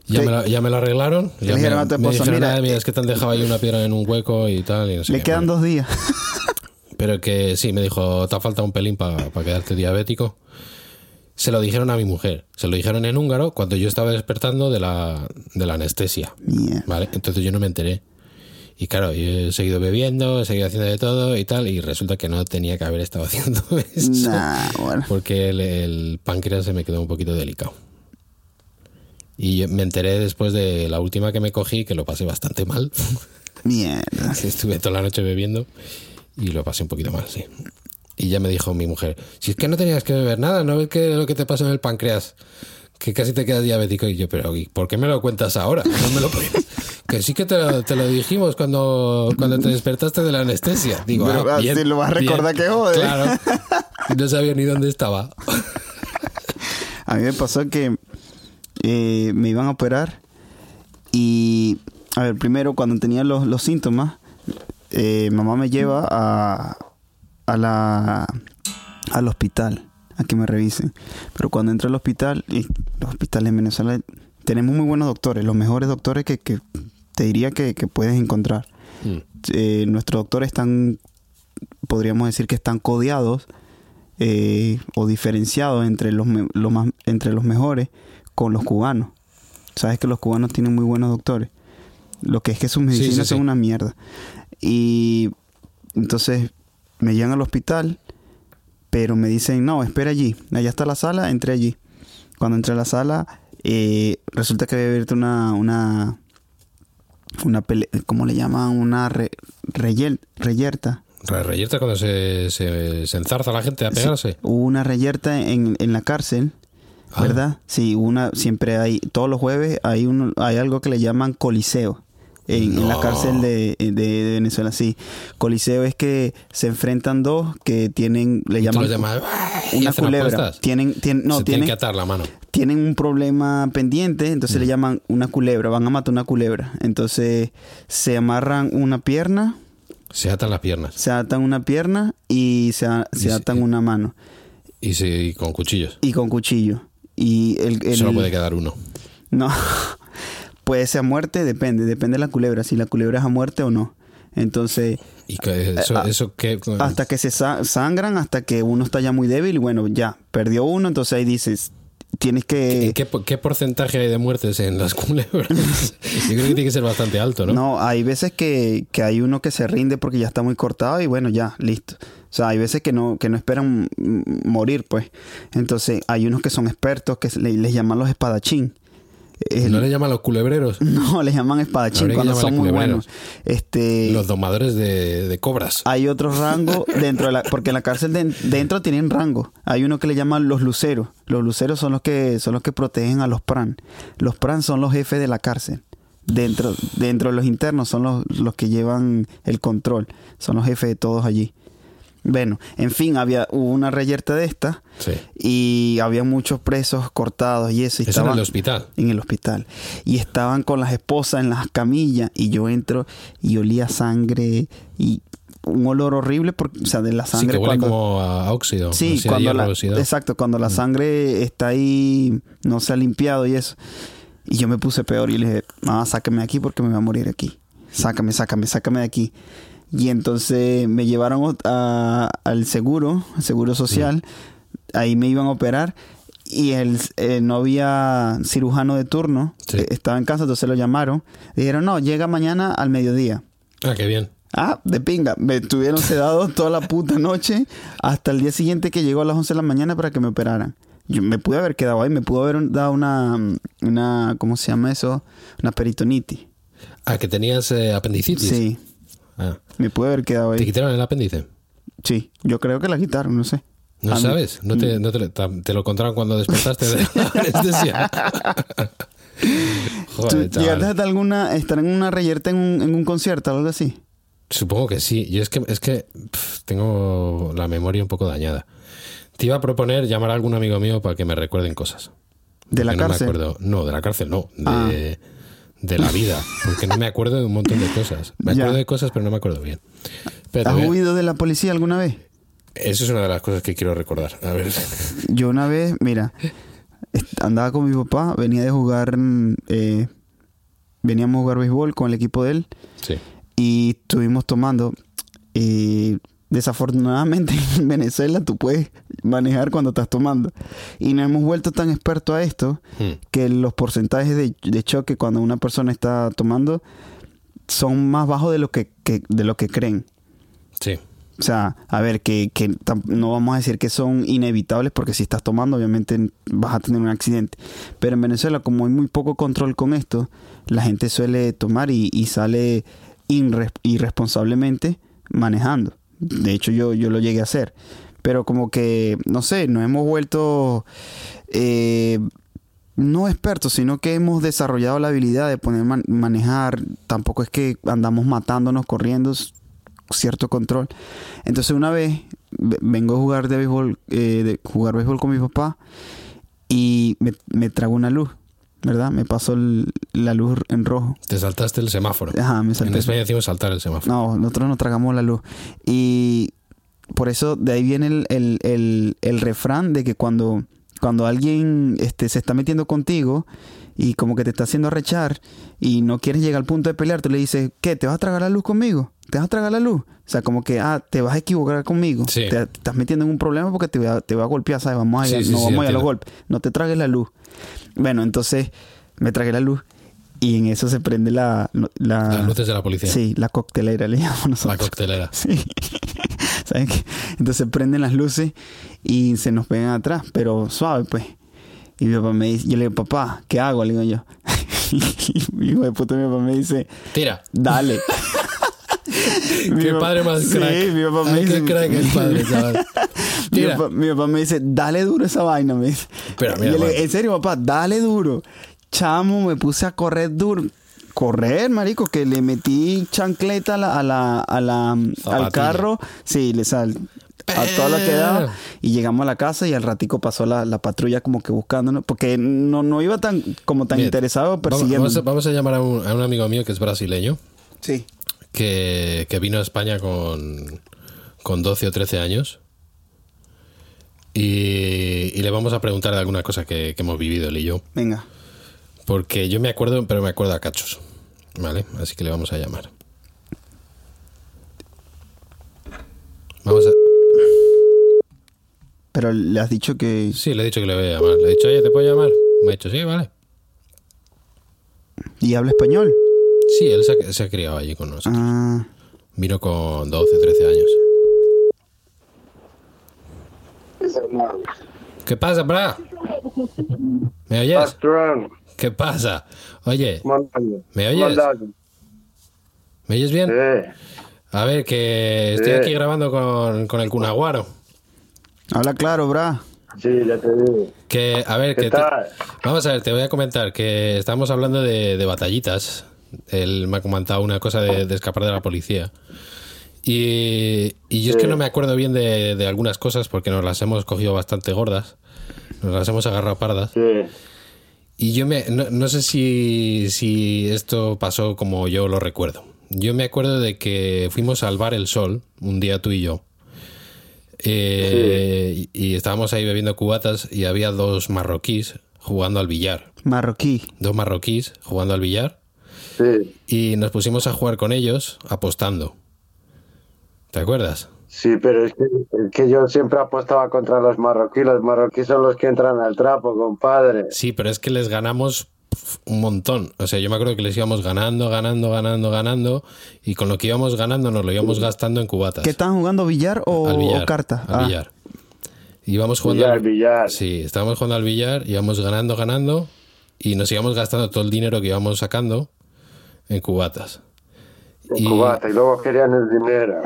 Ya, Te- me, la, ya me la arreglaron. Ya me, dijeron a tu esposa, dijeron, mira, "Ah, mira, es que te han dejado ahí una piedra en un hueco y tal. Y no sé le qué". quedan Bueno, dos días. Pero que sí, me dijo, te ha faltado un pelín para quedarte diabético. Se lo dijeron a mi mujer. Se lo dijeron en húngaro cuando yo estaba despertando de la, de la anestesia. Mierda. ¿Vale? Entonces yo no me enteré. Y claro, yo he seguido bebiendo, he seguido haciendo de todo y tal, y resulta que no tenía que haber estado haciendo eso. Nah, bueno. Porque el, el páncreas se me quedó un poquito delicado. Y me enteré después de la última que me cogí, que lo pasé bastante mal. Mierda. Estuve toda la noche bebiendo y lo pasé un poquito mal, sí. Y ya me dijo mi mujer, si es que no tenías que beber nada, ¿no ves que lo que te pasa en el páncreas? Que casi te quedas diabético. Y yo, pero ¿y ¿por qué me lo cuentas ahora? No me lo Que sí que te lo, te lo dijimos cuando, cuando te despertaste de la anestesia. Digo, Pero, ah, ah, bien, si lo vas a recordar bien. que jode. Claro. No sabía ni dónde estaba. A mí me pasó que eh, me iban a operar y, a ver, primero cuando tenía los, los síntomas, eh, mamá me lleva a, a la, al hospital a que me revisen. Pero cuando entro al hospital, y los hospitales en Venezuela tenemos muy buenos doctores, los mejores doctores que, que te diría que, que puedes encontrar. Mm. Eh, nuestros doctores están, podríamos decir que están codeados eh, o diferenciados entre los, me- lo más, entre los mejores con los cubanos. Sabes que los cubanos tienen muy buenos doctores. Lo que es que sus medicinas sí, son sí. una mierda. Y entonces me llevan al hospital, pero me dicen, no, espera allí. Allá está la sala, entré allí. Cuando entré a la sala, eh, resulta que había abierto una, una, una pele- ¿cómo le llaman? Una re- reyerta. Re- Reyerta cuando se, se, se enzarza la gente a pegarse. Hubo una reyerta en, en la cárcel, Ah. ¿verdad? Sí, una, siempre hay, todos los jueves hay, uno, hay algo que le llaman coliseo. En, en la cárcel de, de- de Venezuela, sí. Coliseo es que se enfrentan dos que tienen, le llaman una culebra. Tienen, tienen, no, se tienen tienen, que atar la mano. tienen un problema pendiente, entonces Mm. le llaman una culebra, van a matar una culebra. Entonces se amarran una pierna, Se atan las piernas. se atan una pierna y se, Y se se- atan una mano. Y, se, y con cuchillos. Y con cuchillo. Y el, el- Solo puede quedar uno. No, puede ser a muerte, depende, depende de la culebra, si la culebra es a muerte o no. Entonces, Y que eso, ah, eso que hasta que se sa- sangran, hasta que uno está ya muy débil, y bueno, ya, perdió uno, entonces ahí dices, tienes que... ¿Qué, qué porcentaje hay de muertes en las culebras? Yo creo que tiene que ser bastante alto, ¿no? ¿no? hay veces que, que hay uno que se rinde porque ya está muy cortado y bueno, ya, listo. O sea, hay veces que no, que no esperan morir, pues. Entonces, hay unos que son expertos que les llaman los espadachín. El- ¿No le llaman los culebreros? no, les llaman espadachín cuando son muy buenos. Este, Los domadores de, de cobras. hay otros rangos dentro de la porque en la cárcel de- dentro tienen rango. Hay uno que le llaman los luceros. Los luceros son los que son los que protegen a los pran los pran son los jefes de la cárcel. Dentro dentro de los internos son los, los que llevan el control. Son los jefes de todos allí bueno en fin había hubo una reyerta de esta Sí. y había muchos presos cortados y eso y Eso en estaban- el hospital. en el hospital. Y estaban con las esposas en las camillas y yo entro y olía sangre y un olor horrible, porque, o sea, de la Sí, sangre. que huele cuando, como a óxido. Sí, a cuando la, exacto, cuando la sangre está ahí, no se ha limpiado y eso. Y yo me puse peor y le dije, mamá, sácame de aquí porque me voy a morir aquí. Sácame, sácame, sácame de aquí. Y entonces me llevaron a- al seguro, al seguro social. Ahí me iban a operar y el, eh, no había cirujano de turno. Sí. eh, estaba en casa, entonces lo llamaron. Dijeron, no, llega mañana al mediodía. Ah, qué bien. Ah, de pinga. Me tuvieron sedado toda la puta noche hasta el día siguiente que llegó a las 11 de la mañana para que me operaran. Yo me pude haber quedado ahí, me pudo haber dado una, una ¿cómo se llama eso? Una peritonitis. Ah, que tenías eh, apendicitis. Sí, Ah. me pude haber quedado ¿Te ahí. quitaron el apéndice? Sí, yo creo que la quitaron, no sé. ¿No A sabes? ¿No te, no te, lo- te lo contaron cuando despertaste de la anestesia? ¿Tú Joder, chaval. llegaste hasta alguna, estar en una reyerta en un, en un concierto o algo así? Supongo que sí. Yo es que, es que pf, tengo la memoria un poco dañada. Te iba a proponer llamar a algún amigo mío para que me recuerden cosas. ¿De la Porque cárcel? No, me acuerdo. no, de la cárcel no. De, Ah. De la vida. Porque no me acuerdo de un montón de cosas. Me Ya. acuerdo de cosas, pero no me acuerdo bien. Pero ¿Has huido de la policía alguna vez? eso es una de las cosas que quiero recordar. A ver. Yo una vez, mira, andaba con mi papá, venía de jugar, eh, veníamos a jugar béisbol con el equipo de él Sí. y estuvimos tomando. Y desafortunadamente en Venezuela tú puedes manejar cuando estás tomando. Y nos hemos vuelto tan expertos a esto Hmm. que los porcentajes de, de choque cuando una persona está tomando son más bajos de lo que, que- de lo que creen. Sí. O sea, a ver, que, que no vamos a decir que son inevitables porque si estás tomando obviamente vas a tener un accidente. Pero en Venezuela como hay muy poco control con esto, la gente suele tomar y, y sale irresponsablemente manejando. De hecho yo, yo lo llegué a hacer. Pero como que, no sé, nos hemos vuelto... eh, no expertos, sino que hemos desarrollado la habilidad de poner man- manejar. Tampoco es que andamos matándonos, corriendo, cierto control. Entonces una vez ve- vengo a jugar de béisbol, eh, de jugar béisbol con mi papá y me, me trago una luz, ¿verdad? Me pasó el- la luz en rojo. Te saltaste el semáforo. Ajá, me En salté. España decimos saltar el semáforo. No, nosotros nos tragamos la luz. Y por eso de ahí viene el, el- el- el refrán de que cuando, cuando alguien este, se está metiendo contigo y como que te está haciendo rechar y no quieres llegar al punto de pelear, tú le dices, ¿qué? ¿Te vas a tragar la luz conmigo? ¿Te vas a tragar la luz? O sea, como que, ah, te vas a equivocar conmigo. Sí. Te, te estás metiendo en un problema porque te voy a, te voy a golpear, ¿sabes? Vamos a, Sí, no sí, vamos a ir a los golpes. No te tragues la luz. Bueno, entonces me tragué la luz y en eso se prende la... la Las luces de la policía. Sí, la coctelera le llamamos La nosotros. coctelera. Sí. ¿Saben qué? Entonces prenden las luces y se nos pegan atrás, pero suave, pues. Y mi papá me dice, yo le digo, papá, ¿qué hago? Le digo yo. y mi hijo de puta, mi papá me dice, Tira. dale. Mi Qué padre más Sí, crack. mi papá me Ay, dice. qué crack el padre, chaval. Mi, papá, mi papá me dice, dale duro esa vaina, me dice. Pero Y mira, yo le digo, man. en serio, papá, dale duro. Chamo, me puse a correr duro. Correr, marico, que le metí chancleta a la, a la, a la- al carro. Sí, le sal a todo lo que daba. Y llegamos a la casa y al ratico pasó la, la patrulla como que buscándonos. Porque no, no iba tan, como tan Bien. interesado persiguiendo. vamos a, vamos a llamar a un, a un amigo mío que es brasileño, Sí. que, que vino a España con, con 12 o 13 años. Y, y le vamos a preguntar de alguna cosa que, que hemos vivido él y yo. Venga. Porque yo me acuerdo, pero me acuerdo a cachos. ¿Vale? Así que le vamos a llamar. Vamos a... Pero le has dicho que... Sí, le he dicho que le voy a llamar. Le he dicho, oye, ¿te puedo llamar? Me ha dicho, sí, vale. ¿Y habla español? Sí, él se ha, se ha criado allí con nosotros. Ah, Vino con 12, 13 años. ¿Qué pasa, bra? ¿Me oyes? ¿Qué pasa? Oye. ¿Me oyes? ¿me oyes bien? Sí. A ver, que estoy Sí. aquí grabando con, con el Cunaguaro. habla claro, bra. Sí, ya te digo. Que, a ver, ¿Qué que te- tal? vamos a ver, te voy a comentar que estamos hablando de, de batallitas. Él me ha comentado una cosa de, de escapar de la policía. Y, y yo es que no me acuerdo bien de, de algunas cosas porque nos las hemos cogido bastante gordas. Nos las hemos agarrado pardas. Sí. Y yo me, no, no sé si, si esto pasó como yo lo recuerdo. yo me acuerdo de que fuimos al bar El Sol, un día tú y yo. Eh, y, y estábamos ahí bebiendo cubatas y había dos marroquíes jugando al billar. Marroquí. Dos marroquíes jugando al billar. Sí, Y nos pusimos a jugar con ellos apostando. ¿Te acuerdas? sí, pero es que, es que yo siempre apostaba contra los marroquíes. Los marroquíes son los que entran al trapo, compadre. Sí, pero es que les ganamos pf, un montón. O sea, yo me acuerdo que les íbamos ganando, ganando, ganando, ganando. Y con lo que íbamos ganando nos lo íbamos gastando en cubatas. ¿Qué están jugando billar o, al billar. o carta? Al Ah, billar. Íbamos jugando Billar, al billar. Sí, estábamos jugando al billar, íbamos ganando, ganando. Y nos íbamos gastando todo el dinero que íbamos sacando en cubatas. En cubata, y luego querían el dinero.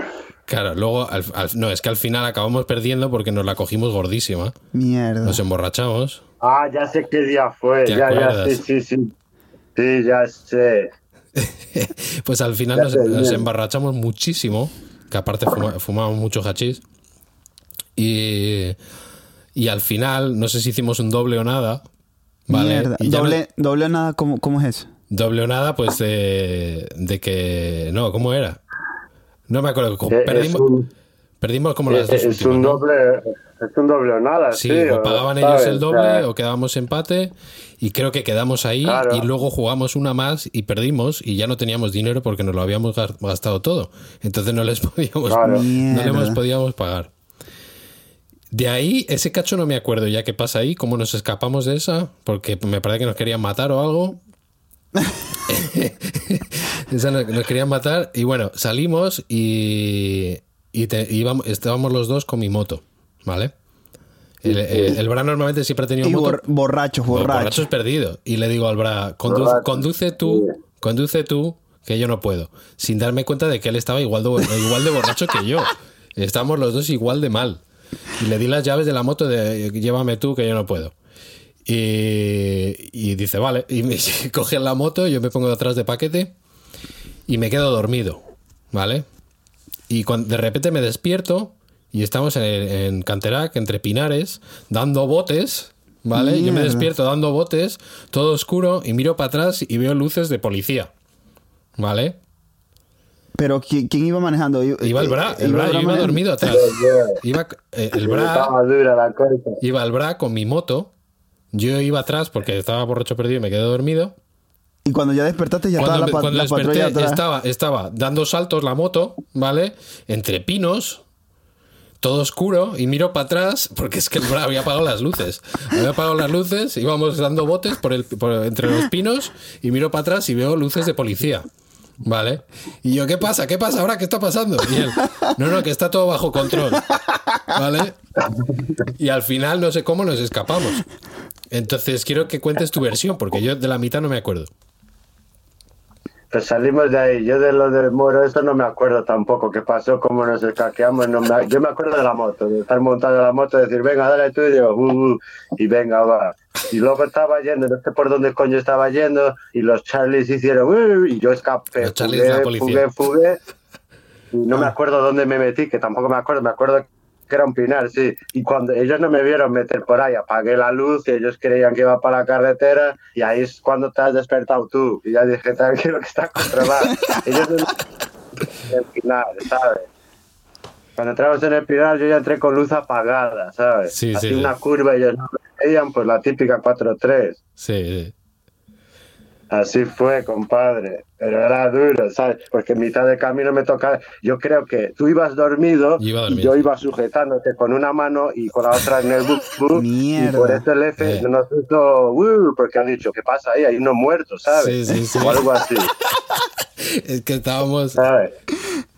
Claro, luego, al- al- no, es que al final acabamos perdiendo porque nos la cogimos gordísima. Mierda. Nos emborrachamos. Ah, ya sé qué día fue. ¿Te Ya, ya, sí, sí, sí. Sí, ya sé. Pues al final nos, sé nos emborrachamos muchísimo, que aparte fuma- fumábamos mucho hachís. Y, y al final, no sé si hicimos un doble o nada. ¿vale? Mierda. Y ya no- Doble, doble o nada, ¿cómo, ¿cómo es eso? Doble o nada, pues de, de que. No, ¿cómo era? No me acuerdo. Eh, Perdimos, un, perdimos como las es, dos es últimas, un ¿no? doble. Es un doble o nada, Sí, o pagaban ¿sabes? ellos el doble O quedábamos empate y creo que quedamos ahí Claro. y luego jugamos una más y perdimos y ya no teníamos dinero porque nos lo habíamos gas- gastado todo. Entonces no les podíamos, Claro. no Mierda. le hemos podíamos pagar. De ahí, ese cacho no me acuerdo ya qué pasa ahí, cómo nos escapamos de esa, porque me parece que nos querían matar o algo. nos, nos querían matar y bueno, salimos y, y te- íbamos, estábamos los dos con mi moto, ¿vale? El, el, el Bra normalmente siempre ha tenido Y moto. bor- borrachos, Bo- borrachos. Borrachos perdido. Y le digo al Bra, condu- Borracho, conduce tú, conduce tú, que yo no puedo. Sin darme cuenta de que él estaba igual de, igual de borracho que yo. Estamos los dos igual de mal. Y le di las llaves de la moto de llévame tú, que yo no puedo. Y, y dice, vale. Y me coge la moto, yo me pongo detrás de paquete y me quedo dormido. ¿Vale? Y cuando de repente me despierto y estamos en, en Canterac, entre pinares, dando botes, ¿vale? Yo me Mierda. despierto dando botes, todo oscuro, y miro para atrás y veo luces de policía, ¿vale? Pero ¿quién, quién iba manejando? Iba el Bra, el Iba Bra, yo iba manejando. dormido atrás. Iba eh, el Bra, Estaba dura la cosa. iba el Bra con mi moto, yo iba atrás porque estaba borracho perdido y me quedé dormido. Y cuando ya despertaste ya Cuando, estaba la, cuando la desperté, atrás. estaba, estaba dando saltos la moto, ¿vale? Entre pinos, todo oscuro, y miro para atrás, porque es que había apagado las luces. Había apagado las luces, íbamos dando botes por el, por- entre los pinos, y miro para atrás y veo luces de policía. ¿Vale? Y yo, ¿qué pasa? ¿Qué pasa ahora? ¿Qué está pasando? Y él, no, no, que está todo bajo control. ¿Vale? Y al final no sé cómo nos escapamos. Entonces quiero que cuentes tu versión, porque yo de la mitad no me acuerdo. Pues salimos de ahí. Yo de lo del moro, esto no me acuerdo tampoco. ¿Qué pasó? ¿Cómo nos escaqueamos? No me- Yo me acuerdo de la moto, de estar montado en la moto, decir, venga, dale tú, y digo, "Uh, uh", y venga, va. Y luego estaba yendo, no sé por dónde coño estaba yendo, y los Charlies hicieron, "Uh", y yo escapé. Los fugué, policía. fugué, fugué, y no me acuerdo dónde me metí, que tampoco me acuerdo, me acuerdo que era un pinar, sí. Y cuando ellos no me vieron meter por ahí, apagué la luz, y ellos creían que iba para la carretera, y ahí es cuando te has despertado tú. Y ya dije, tranquilo, que está controlado. ellos no el pinar, ¿sabes? Cuando entramos en el pinar, yo ya entré con luz apagada, ¿sabes? Sí, Así sí, sí. una curva, y ellos no me veían, pues la típica 4-3. Sí, sí. Así fue, compadre. Pero era duro, ¿sabes? Porque en mitad de camino me tocaba. Yo creo que tú ibas dormido Yo iba y yo iba sujetándote con una mano y con la otra en el bus. bus, y Mierda. por eso el F Eh. nos hizo. "Uh", porque ha dicho, ¿qué pasa ahí? Hay unos muertos, ¿sabes? Sí, sí, sí. O algo así, Es que estábamos. ¿sabes?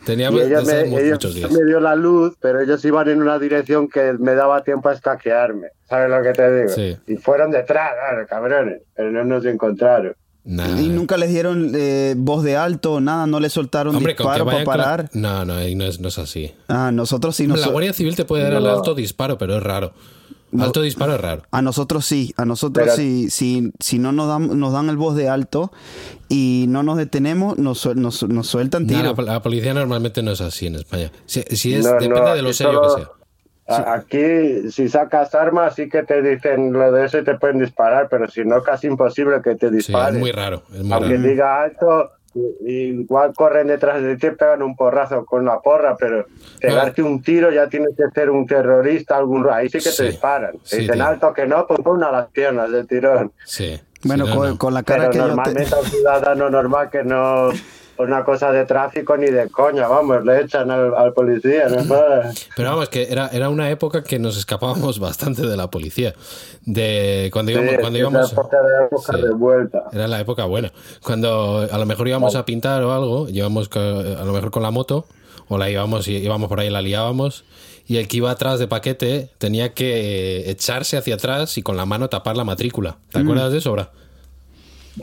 Y Teníamos ella me, ellos muchos días. me dio la luz, pero ellos iban en una dirección que me daba tiempo a escaquearme. ¿Sabes lo que te digo? Sí. Y fueron detrás, claro, cabrones, pero no nos encontraron. Nah. Y nunca les dieron eh, voz de alto, nada, no les soltaron Hombre, disparo para con la- parar. No, no, no es, no es así. Ah, nosotros sí. la noso- Guardia Civil te puede dar el No. alto disparo, pero es raro. Alto disparo es raro. A nosotros sí, a nosotros Pero- sí, si, si no nos dan, nos dan el voz de alto y no nos detenemos, nos, suel- nos, nos sueltan tiro. la, la policía normalmente no es así en España. Si, si es, No, no, depende de lo serio solo- que sea. Aquí, si sacas armas, sí que te dicen lo de eso y te pueden disparar, pero si no, casi imposible que te Sí, es disparen. muy raro. Es muy Aunque raro. diga alto, igual corren detrás de ti y pegan un porrazo con la porra, pero pegarte un tiro ya tienes que ser un terrorista, algún ahí sí que Sí. te disparan. Te dicen tío. alto que no, pues pon a las piernas de tirón. Sí. Bueno, no, con, no. con la cara Pero que yo te... normalmente a un ciudadano normal que no una cosa de tráfico ni de coña, vamos, le echan al, al policía, no. Pero vamos, que era, era una época que nos escapábamos bastante de la policía. De cuando íbamos, Sí, cuando íbamos época de época Sí. de vuelta. Era la época buena. Cuando a lo mejor íbamos a pintar o algo, íbamos co- a lo mejor con la moto, o la íbamos y íbamos por ahí la liábamos, y el que iba atrás de paquete tenía que echarse hacia atrás y con la mano tapar la matrícula. ¿Te acuerdas de eso, Bra?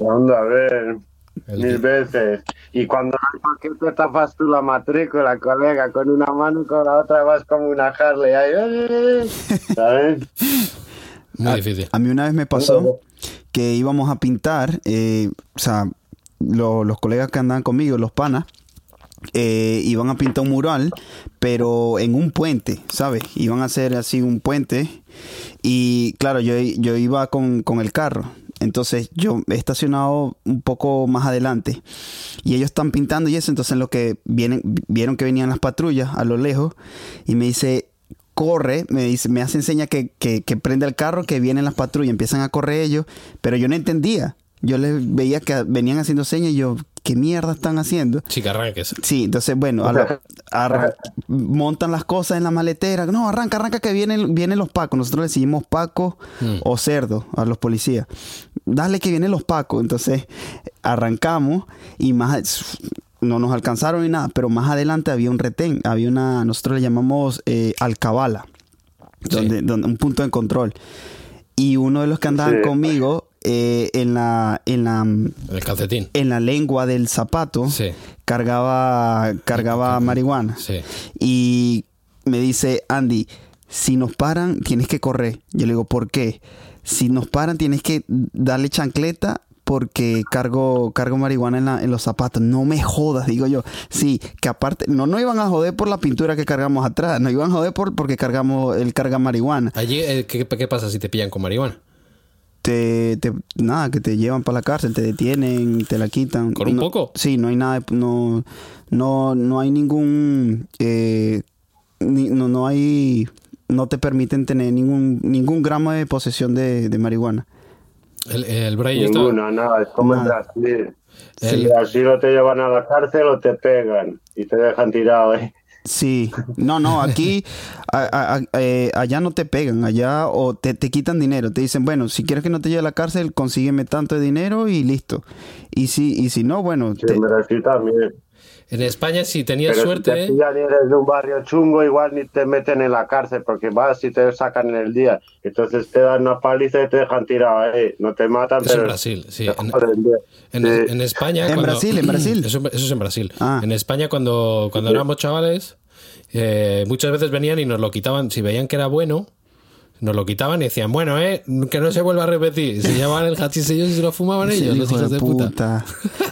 Anda, a ver, El mil que- veces. Y cuando no hay paquete tapas tú la matrícula, colega, con una mano y con la otra vas como una Harley ahí, ¡eh! ¿sabes? Muy difícil. A mí una vez me pasó que íbamos a pintar, eh, o sea, lo- los colegas que andaban conmigo, los panas, eh, iban a pintar un mural, pero en un puente, ¿sabes? Iban a hacer así un puente y claro, yo, yo iba con, con el carro. Entonces yo he estacionado un poco más adelante y ellos están pintando y eso, entonces lo que vienen, vieron que venían las patrullas a lo lejos y me dice, corre, me dice, me hace enseña que, que, que prenda el carro, que vienen las patrullas, empiezan a correr ellos, pero yo no entendía. Yo les veía que venían haciendo señas y yo, ¿qué mierda están haciendo? Sí, que arranques. Sí, entonces, bueno, a montan las cosas en la maletera. No, arranca, arranca que vienen, vienen los pacos. Nosotros le decimos paco Mm. o cerdo a los policías. Dale que vienen los pacos. Entonces, arrancamos y más no nos alcanzaron ni nada, pero más adelante había un retén, había una, nosotros le llamamos eh, alcabala, donde, donde, un punto de control. Y uno de los que andaban Sí. conmigo eh, en la, en la El calcetín. en la lengua del zapato Sí. cargaba cargaba marihuana Sí. y me dice Andy si nos paran tienes que correr yo le digo ¿por qué? Si nos paran tienes que darle chancleta porque cargo cargo marihuana en, la- en los zapatos no me jodas digo yo sí que aparte no nos iban a joder por la pintura que cargamos atrás nos iban a joder por porque cargamos el carga marihuana Allí, eh, ¿qué, qué pasa si te pillan con marihuana? te, te- nada, que te llevan para la cárcel, te detienen, te la quitan. ¿Con un No- poco? Sí, no hay nada, no, no, no hay ningún, eh, ni- no, no hay, no te permiten tener ningún, ningún gramo de posesión de, de marihuana. El, el Bray está- nada, es como en Nada. Brasil. El- En Brasil o te llevan a la cárcel o te pegan y te dejan tirado ahí. Sí, no, no, aquí, a- a- a- eh, allá no te pegan, allá o te, te quitan dinero, te dicen, bueno, si quieres que no te lleve a la cárcel, consígueme tanto de dinero y listo. Y si, y si no, bueno, Sí, te- en Brasil también. En España, si tenías Pero suerte, si te pillan y eres de un barrio chungo, igual ni te meten en la cárcel porque vas y te sacan en el día. Entonces te dan una paliza y te dejan tirado ahí. No te matan, Eso en pero Brasil, sí. En-. En, Sí. en España. En cuando- Brasil, en Brasil. Eso, eso es en Brasil. Ah. En España, cuando, cuando éramos chavales, eh, muchas veces venían y nos lo quitaban. Si veían que era bueno, nos lo quitaban y decían, bueno, eh, que no se vuelva a repetir. Se llevaban el hachís ellos y se lo fumaban Sí, ellos, los hijo hijos de puta.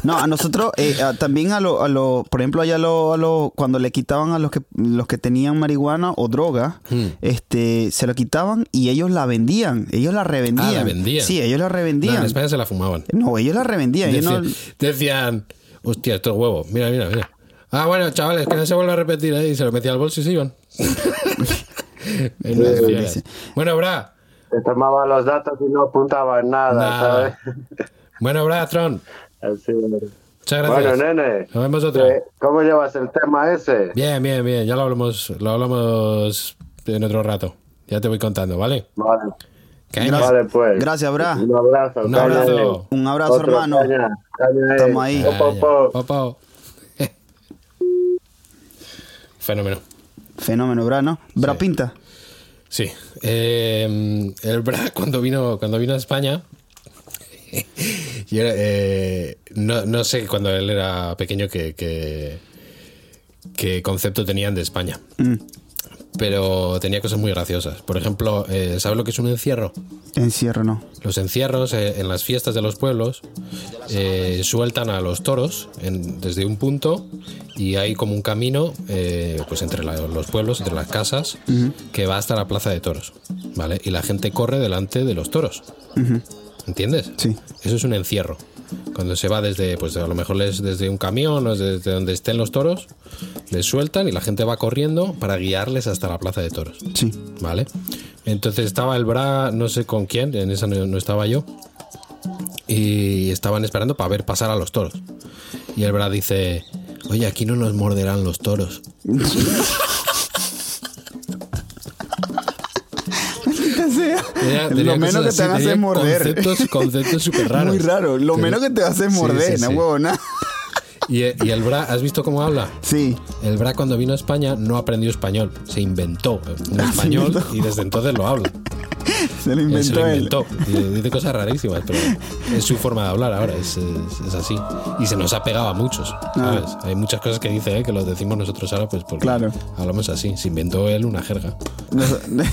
No, a nosotros eh, a- también a lo, a lo, por ejemplo, allá a lo, a lo- cuando le quitaban a los que los que tenían marihuana o droga, Hmm. este, se lo quitaban y ellos la vendían, ellos la revendían. Ah, la vendían. Sí, ellos la No, revendían. en España se la fumaban. No, ellos la revendían. ellos no- Decían, decían, hostia, estos huevos, mira, mira, mira. Ah, bueno, chavales, que no se vuelva a repetir ahí. Se lo metía al bolso y se iban. En unas bueno, Bra. Te tomaban los datos y no apuntaban nada, Nada. ¿sabes? Bueno, Bra, Tron. Así. Muchas gracias. Bueno, nene, Nos vemos otra. eh, ¿cómo llevas el tema ese? Bien, bien, bien. Ya lo hablamos, lo hablamos en otro rato. Ya te voy contando, ¿vale? Vale, Caña. vale pues. Gracias, Bra. Un abrazo. Un abrazo. Un abrazo, Otro, hermano. caña, caña Estamos ahí. Po, po, po. Pau, pau. Fenómeno. Fenómeno, Bra, ¿no? Bra Sí. pinta. Sí. Eh, el Bra, cuando vino, cuando vino a España, yo eh, no, no sé cuando él era pequeño qué que, qué concepto tenían de España. Mm. Pero tenía cosas muy graciosas. Por ejemplo, eh, ¿sabes lo que es un encierro? Encierro, no. Los encierros eh, en las fiestas de los pueblos eh, sueltan a los toros en- desde un punto y hay como un camino eh, pues entre la- los pueblos, entre las casas, que va hasta la plaza de toros. ¿Vale? Y la gente corre delante de los toros. ¿Entiendes? Sí. Eso es un encierro. Cuando se va desde, pues a lo mejor es desde un camión o desde donde estén los toros, les sueltan y la gente va corriendo para guiarles hasta la plaza de toros. Sí. ¿Vale? Entonces estaba el Bra, no sé con quién, en esa no, no estaba yo, y estaban esperando para ver pasar a los toros. Y el Bra dice, oye, aquí no nos morderán los toros. Tenía- Lo tenía menos cosas que te van a hacer tenía morder. Conceptos, súper raros. Muy raro. Lo menos que te va a hacer Sí, morder, sí, no sí. huevona. Y, y el Bra, ¿has visto cómo habla? Sí. El Bra cuando vino a España no aprendió español, se inventó un Ah, español inventó. y desde entonces lo habla. Se lo Él se inventó lo él. inventó. Y dice cosas rarísimas, pero es su forma de hablar ahora, es, es- es así. Y se nos ha pegado a muchos, ¿sabes? Hay muchas cosas que dice él que lo decimos nosotros ahora, pues porque Claro. hablamos así. Se inventó él una jerga. No-